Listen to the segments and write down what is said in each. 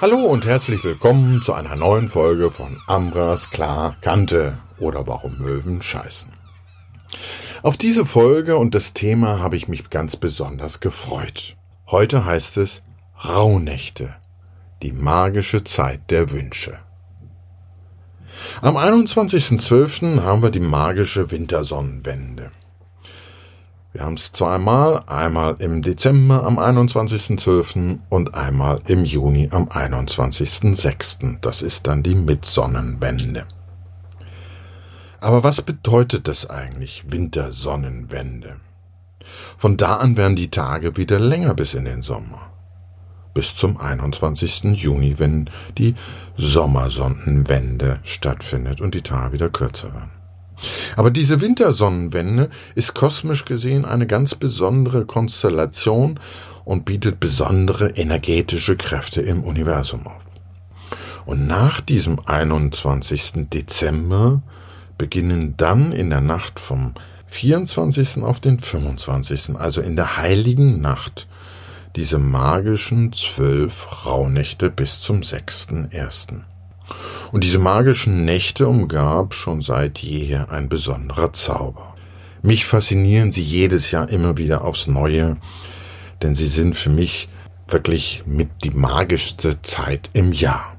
Hallo und herzlich willkommen zu einer neuen Folge von Ambras klar Kante oder warum Möwen scheißen. Auf diese Folge und das Thema habe ich mich ganz besonders gefreut. Heute heißt es Rauhnächte, die magische Zeit der Wünsche. Am 21.12. haben wir die magische Wintersonnenwende. Wir haben es zweimal, einmal im Dezember am 21.12. und einmal im Juni am 21.06. Das ist dann die Mitsonnenwende. Aber was bedeutet das eigentlich, Wintersonnenwende? Von da an werden die Tage wieder länger bis in den Sommer. Bis zum 21. Juni, wenn die Sommersonnenwende stattfindet und die Tage wieder kürzer werden. Aber diese Wintersonnenwende ist kosmisch gesehen eine ganz besondere Konstellation und bietet besondere energetische Kräfte im Universum auf. Und nach diesem 21. Dezember beginnen dann in der Nacht vom 24. auf den 25., also in der heiligen Nacht, diese magischen zwölf Rauhnächte bis zum 6.1. Und diese magischen Nächte umgab schon seit jeher ein besonderer Zauber. Mich faszinieren sie jedes Jahr immer wieder aufs Neue, denn sie sind für mich wirklich mit die magischste Zeit im Jahr.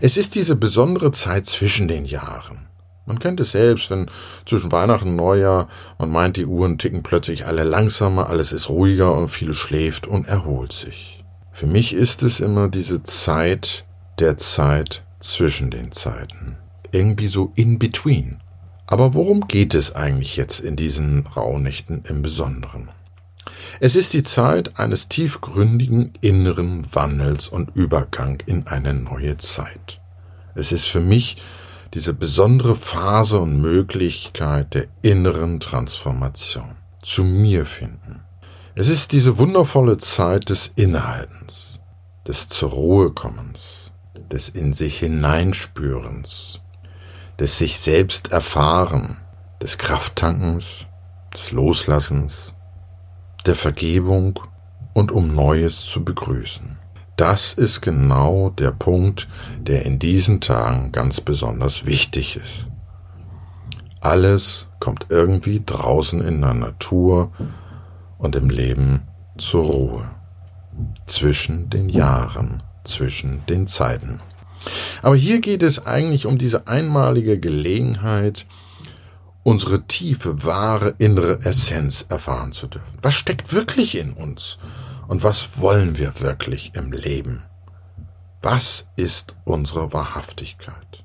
Es ist diese besondere Zeit zwischen den Jahren. Man kennt es selbst, wenn zwischen Weihnachten und Neujahr man meint, die Uhren ticken plötzlich alle langsamer, alles ist ruhiger und viel schläft und erholt sich. Für mich ist es immer diese Zeit der Zeit zwischen den Zeiten. Irgendwie so in between. Aber worum geht es eigentlich jetzt in diesen Rauhnächten im Besonderen? Es ist die Zeit eines tiefgründigen inneren Wandels und Übergang in eine neue Zeit. Es ist für mich diese besondere Phase und Möglichkeit der inneren Transformation. Zu mir finden. Es ist diese wundervolle Zeit des Innehaltens, des zur Ruhe kommens, des in sich hineinspürens, des sich selbst erfahren, des Krafttankens, des Loslassens, der Vergebung und um Neues zu begrüßen. Das ist genau der Punkt, der in diesen Tagen ganz besonders wichtig ist. Alles kommt irgendwie draußen in der Natur und im Leben zur Ruhe. Zwischen den Jahren zwischen den Zeiten. Aber hier geht es eigentlich um diese einmalige Gelegenheit, unsere tiefe, wahre innere Essenz erfahren zu dürfen. Was steckt wirklich in uns? Und was wollen wir wirklich im Leben? Was ist unsere Wahrhaftigkeit?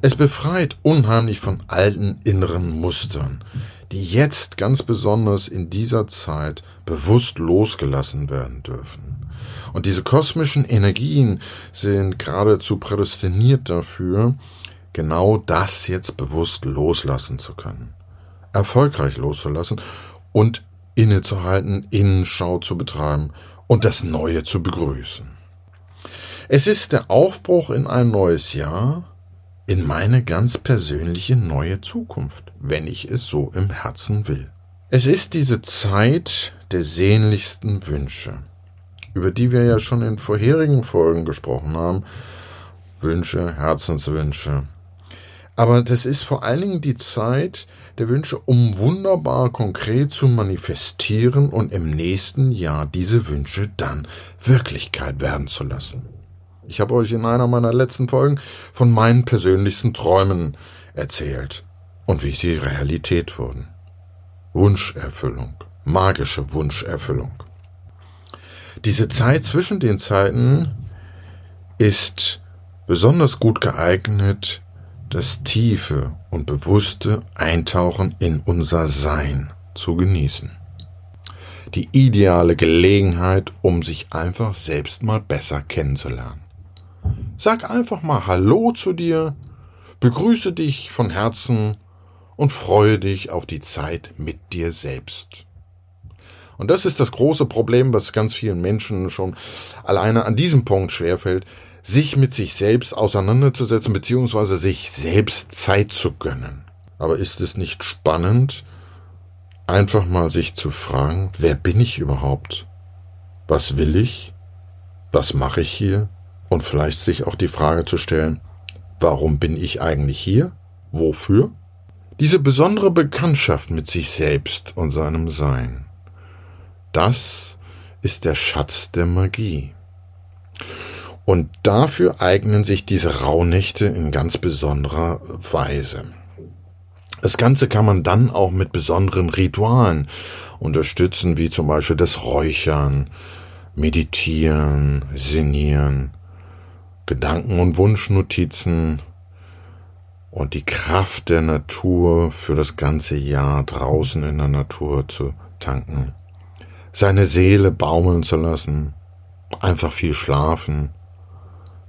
Es befreit unheimlich von alten inneren Mustern, die jetzt ganz besonders in dieser Zeit bewusst losgelassen werden dürfen. Und diese kosmischen Energien sind geradezu prädestiniert dafür, genau das jetzt bewusst loslassen zu können. Erfolgreich loszulassen und innezuhalten, Innenschau zu betreiben und das Neue zu begrüßen. Es ist der Aufbruch in ein neues Jahr, in meine ganz persönliche neue Zukunft, wenn ich es so im Herzen will. Es ist diese Zeit der sehnlichsten Wünsche über die wir ja schon in vorherigen Folgen gesprochen haben. Wünsche, Herzenswünsche. Aber das ist vor allen Dingen die Zeit der Wünsche, um wunderbar konkret zu manifestieren und im nächsten Jahr diese Wünsche dann Wirklichkeit werden zu lassen. Ich habe euch in einer meiner letzten Folgen von meinen persönlichsten Träumen erzählt und wie sie Realität wurden. Wunscherfüllung, magische Wunscherfüllung. Diese Zeit zwischen den Zeiten ist besonders gut geeignet, das tiefe und bewusste Eintauchen in unser Sein zu genießen. Die ideale Gelegenheit, um sich einfach selbst mal besser kennenzulernen. Sag einfach mal Hallo zu dir, begrüße dich von Herzen und freue dich auf die Zeit mit dir selbst. Und das ist das große Problem, was ganz vielen Menschen schon alleine an diesem Punkt schwerfällt, sich mit sich selbst auseinanderzusetzen, beziehungsweise sich selbst Zeit zu gönnen. Aber ist es nicht spannend, einfach mal sich zu fragen, wer bin ich überhaupt? Was will ich? was mache ich hier? Und vielleicht sich auch die Frage zu stellen, warum bin ich eigentlich hier? Wofür? Diese besondere Bekanntschaft mit sich selbst und seinem Sein, das ist der Schatz der Magie. Und dafür eignen sich diese Rauhnächte in ganz besonderer Weise. Das Ganze kann man dann auch mit besonderen Ritualen unterstützen, wie zum Beispiel das Räuchern, Meditieren, Sinnieren, Gedanken- und Wunschnotizen und die Kraft der Natur für das ganze Jahr draußen in der Natur zu tanken, seine Seele baumeln zu lassen, einfach viel schlafen.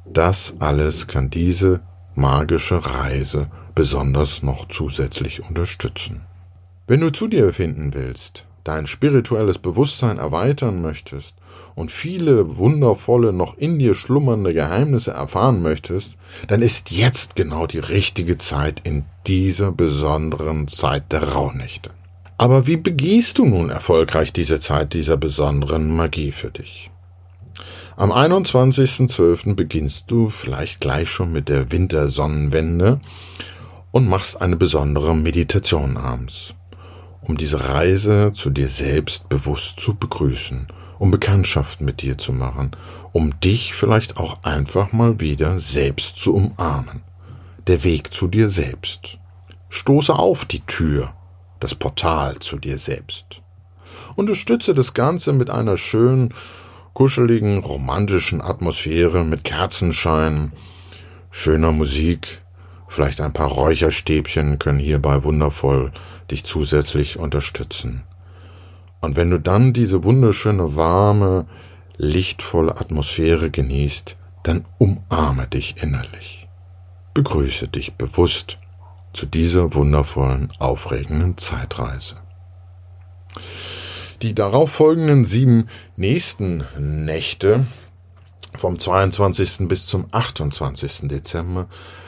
Das alles kann diese magische Reise besonders noch zusätzlich unterstützen. Wenn du zu dir finden willst, dein spirituelles Bewusstsein erweitern möchtest und viele wundervolle, noch in dir schlummernde Geheimnisse erfahren möchtest, dann ist jetzt genau die richtige Zeit in dieser besonderen Zeit der Rauhnächte. Aber wie begehst du nun erfolgreich diese Zeit dieser besonderen Magie für dich? Am 21.12. beginnst du vielleicht gleich schon mit der Wintersonnenwende und machst eine besondere Meditation abends, um diese Reise zu dir selbst bewusst zu begrüßen, um Bekanntschaft mit dir zu machen, um dich vielleicht auch einfach mal wieder selbst zu umarmen. Der Weg zu dir selbst. Stoße auf die Tür, das Portal zu dir selbst. Unterstütze das Ganze mit einer schönen kuscheligen, romantischen Atmosphäre mit Kerzenschein, schöner Musik, vielleicht ein paar Räucherstäbchen können hierbei wundervoll dich zusätzlich unterstützen. Und wenn du dann diese wunderschöne, warme, lichtvolle Atmosphäre genießt, dann umarme dich innerlich. Begrüße dich bewusst zu dieser wundervollen, aufregenden Zeitreise. Die darauf folgenden sieben nächsten Nächte vom 22. bis zum 28. Dezember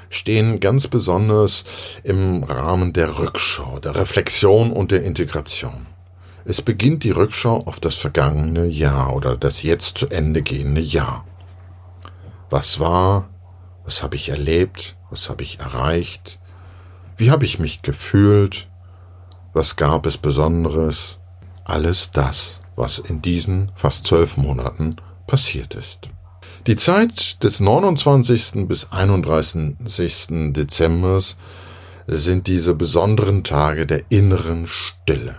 stehen ganz besonders im Rahmen der Rückschau, der Reflexion und der Integration. Es beginnt die Rückschau auf das vergangene Jahr oder das jetzt zu Ende gehende Jahr. Was war? Was habe ich erlebt? Was habe ich erreicht? Wie habe ich mich gefühlt? Was gab es Besonderes? alles das, was in diesen fast zwölf Monaten passiert ist. Die Zeit des 29. bis 31. Dezembers sind diese besonderen Tage der inneren Stille,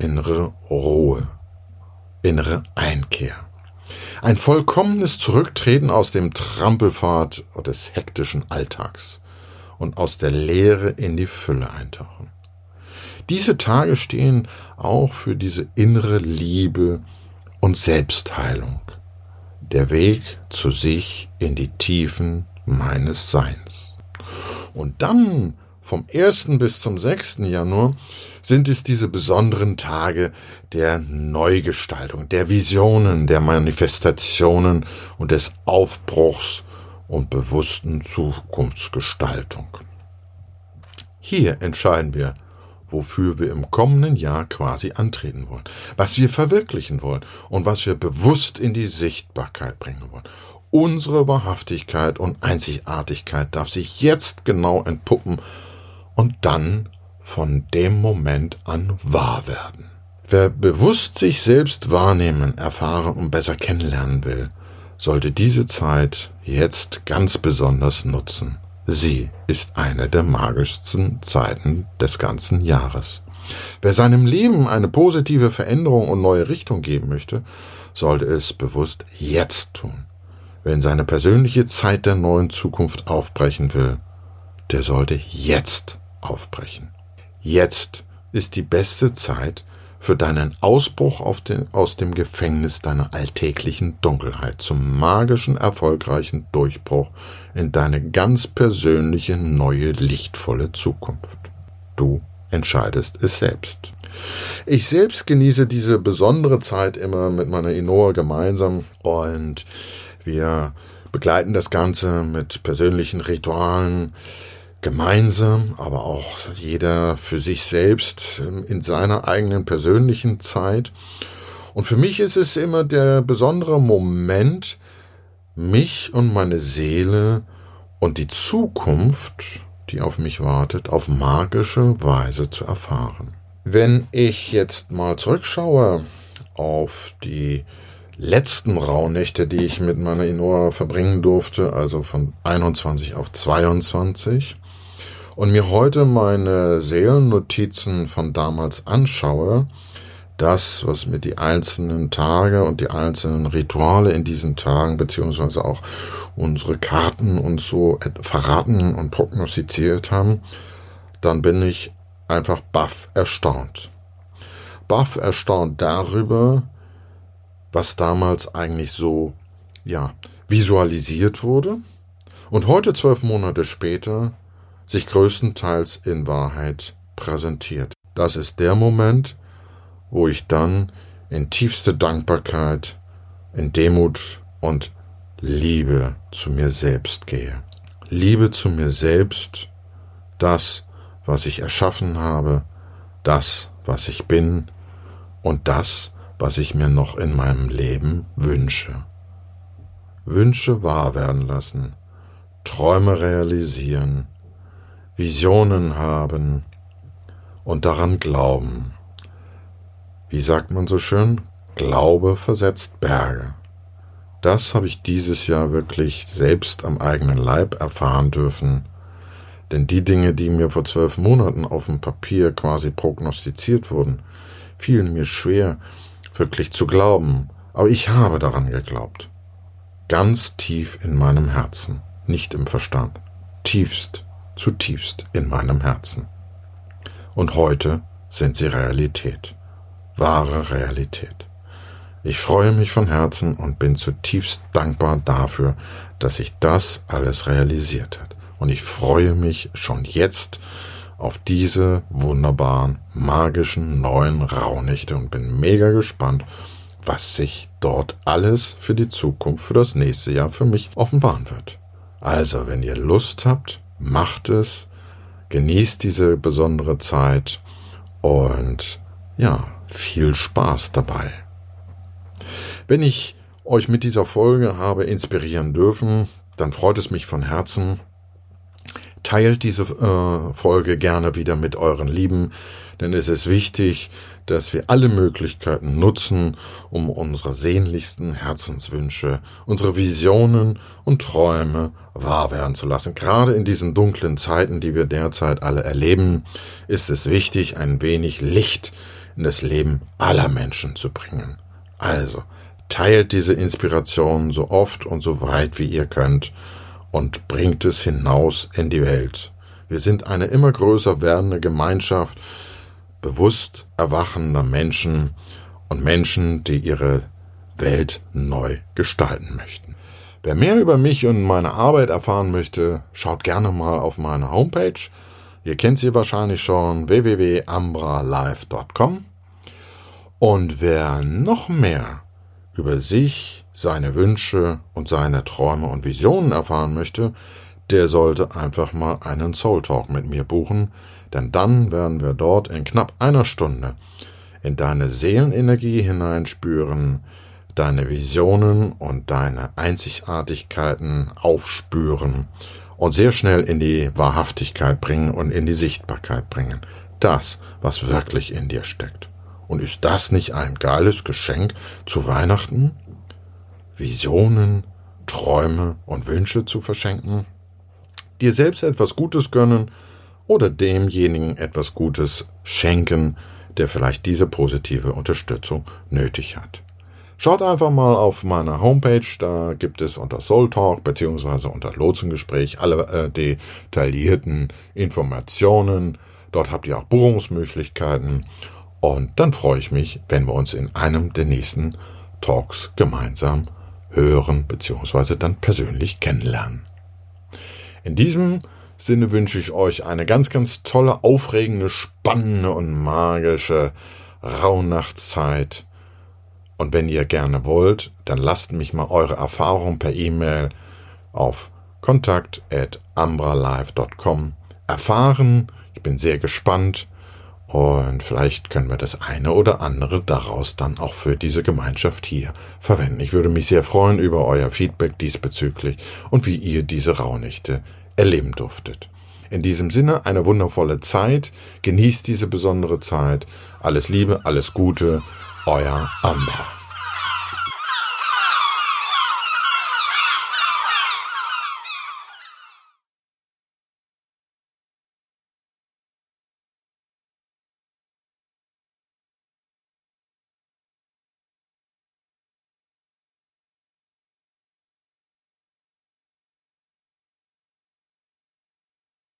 innere Ruhe, innere Einkehr. Ein vollkommenes Zurücktreten aus dem Trampelfahrt des hektischen Alltags und aus der Leere in die Fülle eintauchen. Diese Tage stehen auch für diese innere Liebe und Selbstheilung. Der Weg zu sich in die Tiefen meines Seins. Und dann vom 1. bis zum 6. Januar sind es diese besonderen Tage der Neugestaltung, der Visionen, der Manifestationen und des Aufbruchs und bewussten Zukunftsgestaltung. Hier entscheiden wir, wofür wir im kommenden Jahr quasi antreten wollen, was wir verwirklichen wollen und was wir bewusst in die Sichtbarkeit bringen wollen. Unsere Wahrhaftigkeit und Einzigartigkeit darf sich jetzt genau entpuppen und dann von dem Moment an wahr werden. Wer bewusst sich selbst wahrnehmen, erfahren und besser kennenlernen will, sollte diese Zeit jetzt ganz besonders nutzen. Sie ist eine der magischsten Zeiten des ganzen Jahres. Wer seinem Leben eine positive Veränderung und neue Richtung geben möchte, sollte es bewusst jetzt tun. Wer in seine persönliche Zeit der neuen Zukunft aufbrechen will, der sollte jetzt aufbrechen. Jetzt ist die beste Zeit für deinen Ausbruch den, aus dem Gefängnis deiner alltäglichen Dunkelheit zum magischen, erfolgreichen Durchbruch in deine ganz persönliche, neue, lichtvolle Zukunft. Du entscheidest es selbst. Ich selbst genieße diese besondere Zeit immer mit meiner Inoa gemeinsam und wir begleiten das Ganze mit persönlichen Ritualen gemeinsam, aber auch jeder für sich selbst in seiner eigenen persönlichen Zeit. Und für mich ist es immer der besondere Moment, mich und meine Seele und die Zukunft, die auf mich wartet, auf magische Weise zu erfahren. Wenn ich jetzt mal zurückschaue auf die letzten Rauhnächte, die ich mit meiner Inoa verbringen durfte, also von 21 auf 22, und mir heute meine Seelennotizen von damals anschaue, das, was mir die einzelnen Tage und die einzelnen Rituale in diesen Tagen, beziehungsweise auch unsere Karten uns so verraten und prognostiziert haben, dann bin ich einfach baff erstaunt. Baff erstaunt darüber, was damals eigentlich so, ja, visualisiert wurde und heute zwölf Monate später sich größtenteils in Wahrheit präsentiert. Das ist der Moment, wo ich dann in tiefste Dankbarkeit, in Demut und Liebe zu mir selbst gehe. Liebe zu mir selbst, das, was ich erschaffen habe, das, was ich bin und das, was ich mir noch in meinem Leben wünsche. Wünsche wahr werden lassen, Träume realisieren, Visionen haben und daran glauben. Wie sagt man so schön? Glaube versetzt Berge. Das habe ich dieses Jahr wirklich selbst am eigenen Leib erfahren dürfen. Denn die Dinge, die mir vor zwölf Monaten auf dem Papier quasi prognostiziert wurden, fielen mir schwer, wirklich zu glauben. Aber ich habe daran geglaubt. Ganz tief in meinem Herzen, nicht im Verstand. Tiefst, zutiefst in meinem Herzen. Und heute sind sie Realität wahre Realität. Ich freue mich von Herzen und bin zutiefst dankbar dafür, dass sich das alles realisiert hat. Und ich freue mich schon jetzt auf diese wunderbaren, magischen neuen Raunächte und bin mega gespannt, was sich dort alles für die Zukunft, für das nächste Jahr für mich offenbaren wird. Also, wenn ihr Lust habt, macht es, genießt diese besondere Zeit und ja, viel Spaß dabei. Wenn ich euch mit dieser Folge habe inspirieren dürfen, dann freut es mich von Herzen. Teilt diese äh, Folge gerne wieder mit euren Lieben, denn es ist wichtig, dass wir alle Möglichkeiten nutzen, um unsere sehnlichsten Herzenswünsche, unsere Visionen und Träume wahr werden zu lassen. Gerade in diesen dunklen Zeiten, die wir derzeit alle erleben, ist es wichtig, ein wenig Licht in das Leben aller Menschen zu bringen. Also, teilt diese Inspiration so oft und so weit wie ihr könnt und bringt es hinaus in die Welt. Wir sind eine immer größer werdende Gemeinschaft bewusst erwachender Menschen und Menschen, die ihre Welt neu gestalten möchten. Wer mehr über mich und meine Arbeit erfahren möchte, schaut gerne mal auf meine Homepage Ihr kennt sie wahrscheinlich schon, www.ambralive.com. Und wer noch mehr über sich, seine Wünsche und seine Träume und Visionen erfahren möchte, der sollte einfach mal einen Soul Talk mit mir buchen, denn dann werden wir dort in knapp einer Stunde in deine Seelenenergie hineinspüren, deine Visionen und deine Einzigartigkeiten aufspüren und sehr schnell in die Wahrhaftigkeit bringen und in die Sichtbarkeit bringen. Das, was wirklich in dir steckt. Und ist das nicht ein geiles Geschenk zu Weihnachten? Visionen, Träume und Wünsche zu verschenken? Dir selbst etwas Gutes gönnen oder demjenigen etwas Gutes schenken, der vielleicht diese positive Unterstützung nötig hat. Schaut einfach mal auf meiner Homepage, da gibt es unter Soul Talk beziehungsweise unter Lotsengespräch alle äh, detaillierten Informationen. Dort habt ihr auch Buchungsmöglichkeiten und dann freue ich mich, wenn wir uns in einem der nächsten Talks gemeinsam hören beziehungsweise dann persönlich kennenlernen. In diesem Sinne wünsche ich euch eine ganz, ganz tolle, aufregende, spannende und magische Rauhnachtszeit und wenn ihr gerne wollt, dann lasst mich mal eure Erfahrung per E-Mail auf kontakt@ambralive.com erfahren. Ich bin sehr gespannt Und vielleicht können wir das eine oder andere daraus dann auch für diese Gemeinschaft hier verwenden. Ich würde mich sehr freuen über euer Feedback diesbezüglich und wie ihr diese Rauhnächte erleben durftet. In diesem Sinne eine wundervolle Zeit. Genießt diese besondere Zeit. Alles Liebe, alles Gute. Euer Ambra.